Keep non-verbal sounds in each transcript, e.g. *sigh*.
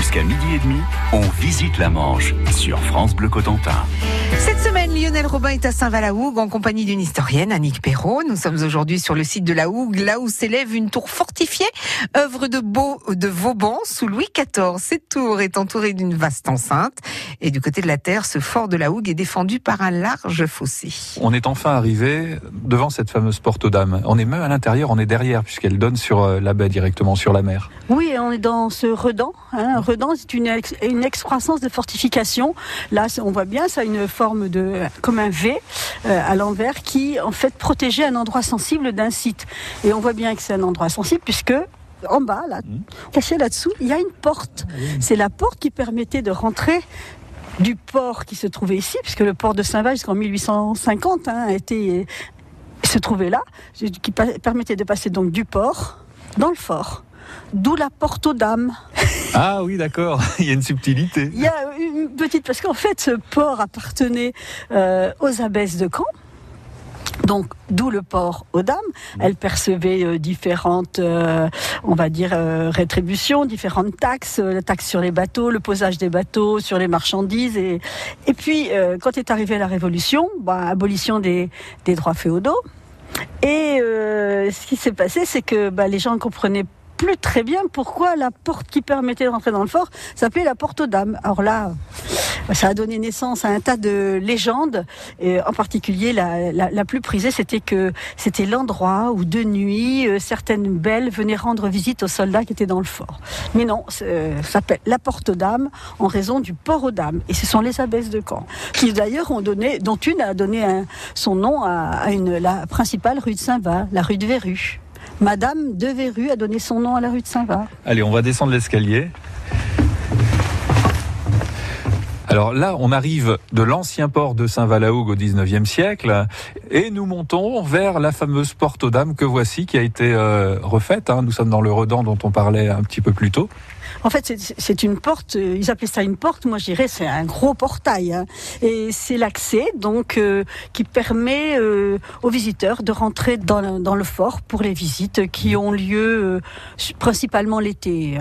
Jusqu'à midi et demi, on visite la Manche sur France Bleu Cotentin. Cette semaine, Lionel Robin est à Saint-Val-la-Hougue en compagnie d'une historienne, Annick Perrault. Nous sommes aujourd'hui sur le site de la Hougue, là où s'élève une tour fortifiée, œuvre de, Beau, de Vauban sous Louis XIV. Cette tour est entourée d'une vaste enceinte et du côté de la terre, ce fort de la Hougue est défendu par un large fossé. On est enfin arrivé devant cette fameuse porte aux dames. On est même à l'intérieur, on est derrière puisqu'elle donne sur euh, la baie directement sur la mer. Oui, on est dans ce redan. Hein. Redan, c'est une, une excroissance de fortification. Là, on voit bien, ça a une forme de comme un V euh, à l'envers qui, en fait, protégeait un endroit sensible d'un site. Et on voit bien que c'est un endroit sensible puisque en bas, là, mmh. caché là-dessous, il y a une porte. Ah c'est la porte qui permettait de rentrer du port qui se trouvait ici, puisque le port de Saint-Val jusqu'en 1850 hein, était, se trouvait là, qui permettait de passer donc du port dans le fort. D'où la porte aux dames. Ah oui, d'accord. *laughs* Il y a une subtilité. Il y a petite parce qu'en fait, ce port appartenait euh, aux abbesses de Caen. Donc, d'où le port aux dames. Elles percevaient euh, différentes, euh, on va dire, rétributions, différentes taxes, la taxe sur les bateaux, le posage des bateaux, sur les marchandises. Et, puis, quand est arrivée la Révolution, bah, abolition des, droits féodaux. Et ce qui s'est passé, c'est que bah, les gens comprenaient plus très bien pourquoi la porte qui permettait de rentrer dans le fort s'appelait la porte aux dames. Alors là, ça a donné naissance à un tas de légendes, et en particulier la, la, plus prisée, c'était que c'était l'endroit où de nuit euh, certaines belles venaient rendre visite aux soldats qui étaient dans le fort. Mais non, ça s'appelle la porte aux dames en raison du port aux dames, et ce sont les abbesses de Caen qui d'ailleurs ont donné, dont une a donné son nom à, une, la principale rue de Saint-Va, la rue de Verru. Madame de Verru a donné son nom à la rue de Saint-Va. Allez, on va descendre l'escalier. Alors là, on arrive de l'ancien port de Saint-Valahougue au 19e siècle et nous montons vers la fameuse porte aux dames que voici qui a été euh, refaite. Hein. Nous sommes dans le Redan dont on parlait un petit peu plus tôt. En fait, c'est une porte, euh, ils appelaient ça une porte, moi je dirais c'est un gros portail. Hein. Et c'est l'accès donc euh, qui permet aux visiteurs de rentrer dans, dans, le fort pour les visites qui ont lieu principalement l'été.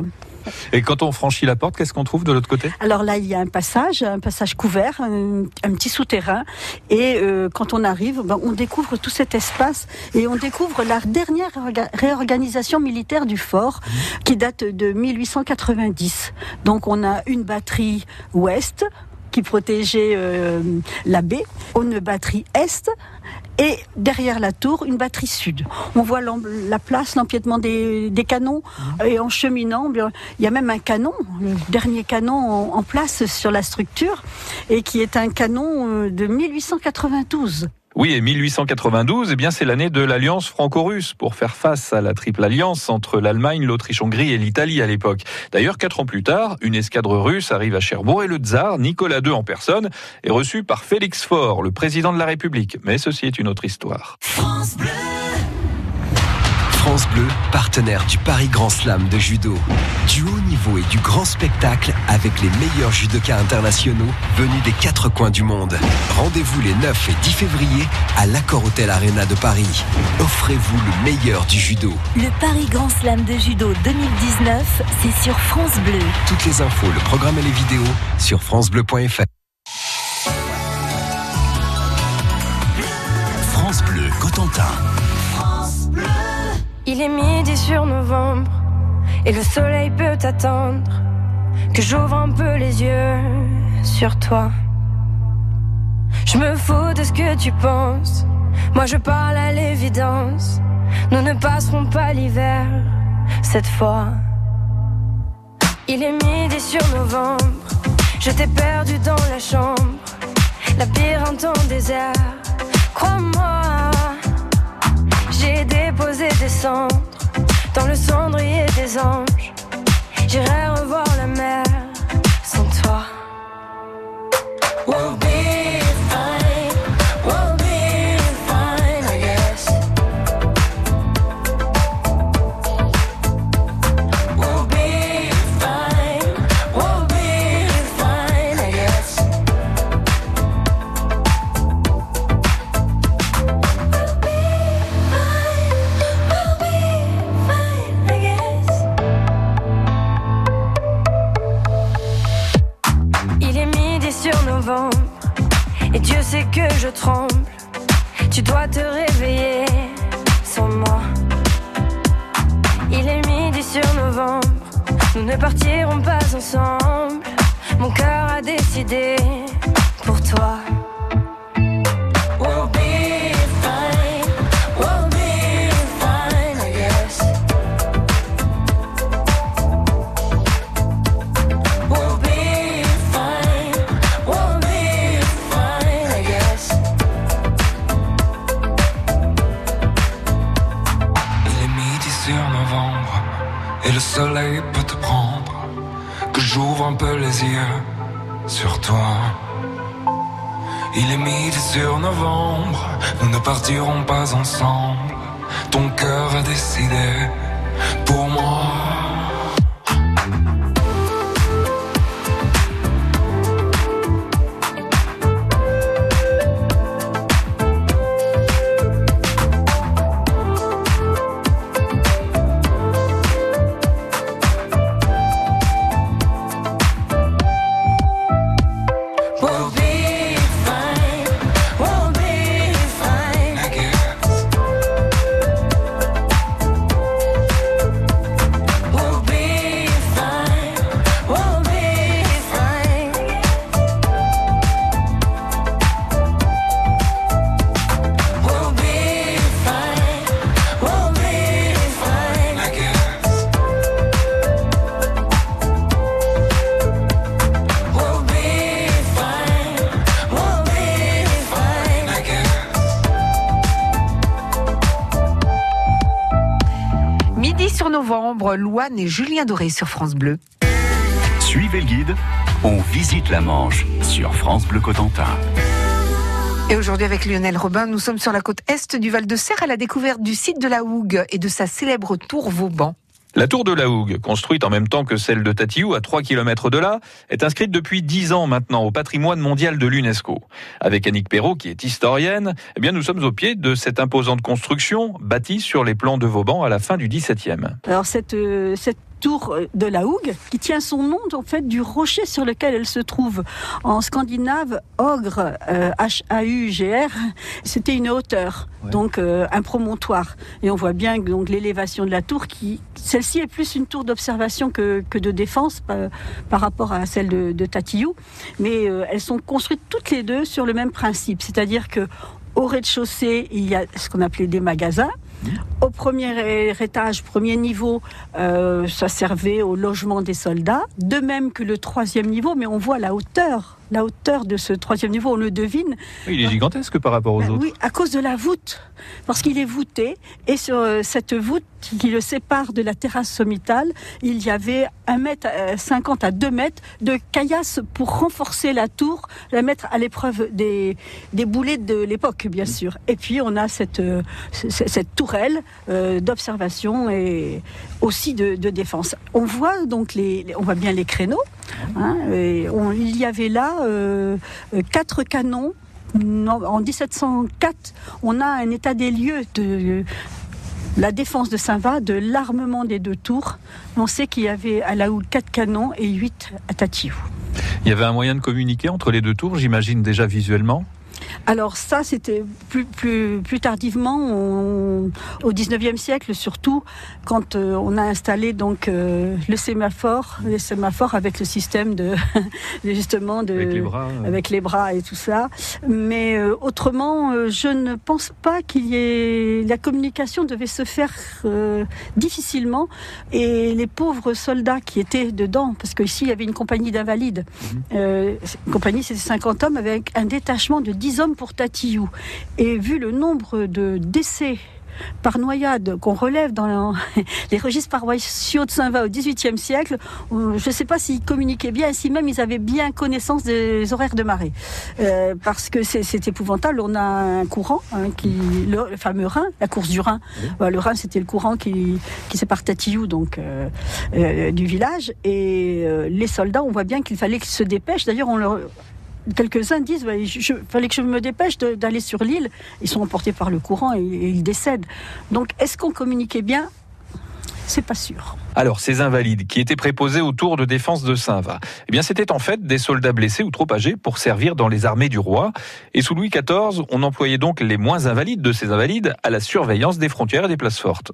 *laughs* Et quand on franchit la porte, qu'est-ce qu'on trouve de l'autre côté? Alors là, il y a un passage, un passage couvert, un, petit souterrain. Et euh, quand on arrive, ben, on découvre tout cet espace et on découvre la dernière réorganisation militaire du fort qui date de 1890. Donc on a une batterie ouest qui protégeait euh, la baie, une batterie est et derrière la tour, une batterie sud. On voit la place, l'empiètement des, canons, mhm. et en cheminant, il y a même un canon, le dernier canon en place sur la structure, et qui est un canon euh, de 1892. Oui, et 1892, eh bien, c'est l'année de l'alliance franco-russe pour faire face à la triple alliance entre l'Allemagne, l'Autriche-Hongrie et l'Italie à l'époque. D'ailleurs, quatre ans plus tard, une escadre russe arrive à Cherbourg et le tsar, Nicolas II en personne, est reçu par Félix Faure, le président de la République. Mais ceci est une autre histoire. France Bleu, partenaire du Paris Grand Slam de judo. Du haut niveau et du grand spectacle avec les meilleurs judokas internationaux venus des quatre coins du monde. Rendez-vous les 9 et 10 février à l'Accor Hotel Arena de Paris. Offrez-vous le meilleur du judo. Le Paris Grand Slam de judo 2019, c'est sur France Bleu. Toutes les infos, le programme et les vidéos sur francebleu.fr. France Bleu Cotentin. Il est midi sur novembre et le soleil peut attendre que j'ouvre un peu les yeux sur toi. Je me fous de ce que tu penses, moi je parle à l'évidence. Nous ne passerons pas l'hiver cette fois. Il est midi sur novembre, je t'ai perdu dans la chambre, la pire en désert. Crois-moi. J'ai déposé des cendres dans le cendrier des anges. Que je tremble. Tu dois te réveiller sans moi. Il est midi sur novembre. Nous ne partirons pas ensemble. Mon cœur a décidé pour toi. Peut te prendre. Que j'ouvre un peu les yeux sur toi. Il est midi sur novembre, nous ne partirons pas ensemble. Ton cœur a décidé pour moi. Louane et Julien Doré sur France Bleu. Suivez le guide, on visite la Manche sur France Bleu Cotentin. Et aujourd'hui avec Lionel Robin, nous sommes sur la côte est du Val de Serre à la découverte du site de la Hougue et de sa célèbre tour Vauban. La tour de la Hougue, construite en même temps que celle de Tatiou, à 3 km de là, est inscrite depuis 10 ans maintenant au patrimoine mondial de l'UNESCO. Avec Annick Perrault, qui est historienne, eh bien, nous sommes au pied de cette imposante construction bâtie sur les plans de Vauban à la fin du XVIIe. Alors euh, tour de la Hougue, qui tient son nom en fait du rocher sur lequel elle se trouve. En scandinave, ogre, euh, H-A-U-G-R, c'était une hauteur, donc euh, un promontoire. Et on voit bien donc l'élévation de la tour qui, celle-ci est plus une tour d'observation que, que de défense par, par rapport à celle de, de Tatillou, mais euh, elles sont construites toutes les deux sur le même principe, c'est-à-dire que au rez-de-chaussée, il y a ce qu'on appelait des magasins. Au premier étage, premier niveau, euh, ça servait au logement des soldats. De même que le troisième niveau, mais on voit la hauteur, la hauteur de ce troisième niveau, on le devine. Il est gigantesque par rapport aux Ben autres. oui, à cause de la voûte, parce qu'il est voûté, et sur euh, cette voûte qui le sépare de la terrasse sommitale, il y avait 1 mètre euh, 50 à 2 mètres de caillasse pour renforcer la tour, la mettre à l'épreuve des, des boulets de l'époque, bien sûr. Et puis on a cette, euh, cette tourelle euh, d'observation et aussi de, de défense. On voit donc les, on voit bien les créneaux. hein, et on- il y avait là euh, euh, quatre canons non, en 1704, on a un état des lieux de la défense de Saint-Va, de l'armement des deux tours. On sait qu'il y avait à la houle quatre canons et huit à Tatiou. Il y avait un moyen de communiquer entre les deux tours, j'imagine déjà visuellement? Alors ça, c'était plus, plus, plus tardivement, on- au 19e siècle surtout, quand euh, on a installé donc euh, le sémaphore, les sémaphores avec le système *laughs* de justement de Avec les bras. euh. avec les bras et tout ça. Mais autrement, je ne pense pas qu'il y ait. La communication devait se faire difficilement. Et les pauvres soldats qui étaient dedans, parce qu'ici, il y avait une compagnie d'invalides. Euh, une compagnie, c'était 50 hommes avec un détachement de 10 hommes pour Tatillou. Et vu le nombre de décès par noyade qu'on relève dans *laughs* les registres paroissiaux de Saint-Va au XVIIIe siècle, euh, je ne sais pas s'ils communiquaient bien, et si même ils avaient bien connaissance des horaires de marée. Euh, parce que c'est épouvantable. On a un courant, hein, qui, le, le fameux Rhin, la course du Rhin. Le Rhin, c'était le courant qui, qui sépare Tatillou donc, euh, euh, du village. Et les soldats, on voit bien qu'il fallait qu'ils se dépêchent. D'ailleurs, on leur quelques-uns disent il fallait que je me dépêche d'aller sur l'île. Ils sont emportés par le courant et, et ils décèdent. Donc, est-ce qu'on communiquait bien? C'est pas sûr. Alors, ces invalides qui étaient préposés au tour de défense de Saint-Va, eh bien, c'était en fait des soldats blessés ou trop âgés pour servir dans les armées du roi. Et sous Louis XIV, on employait donc les moins invalides de ces invalides à la surveillance des frontières et des places fortes.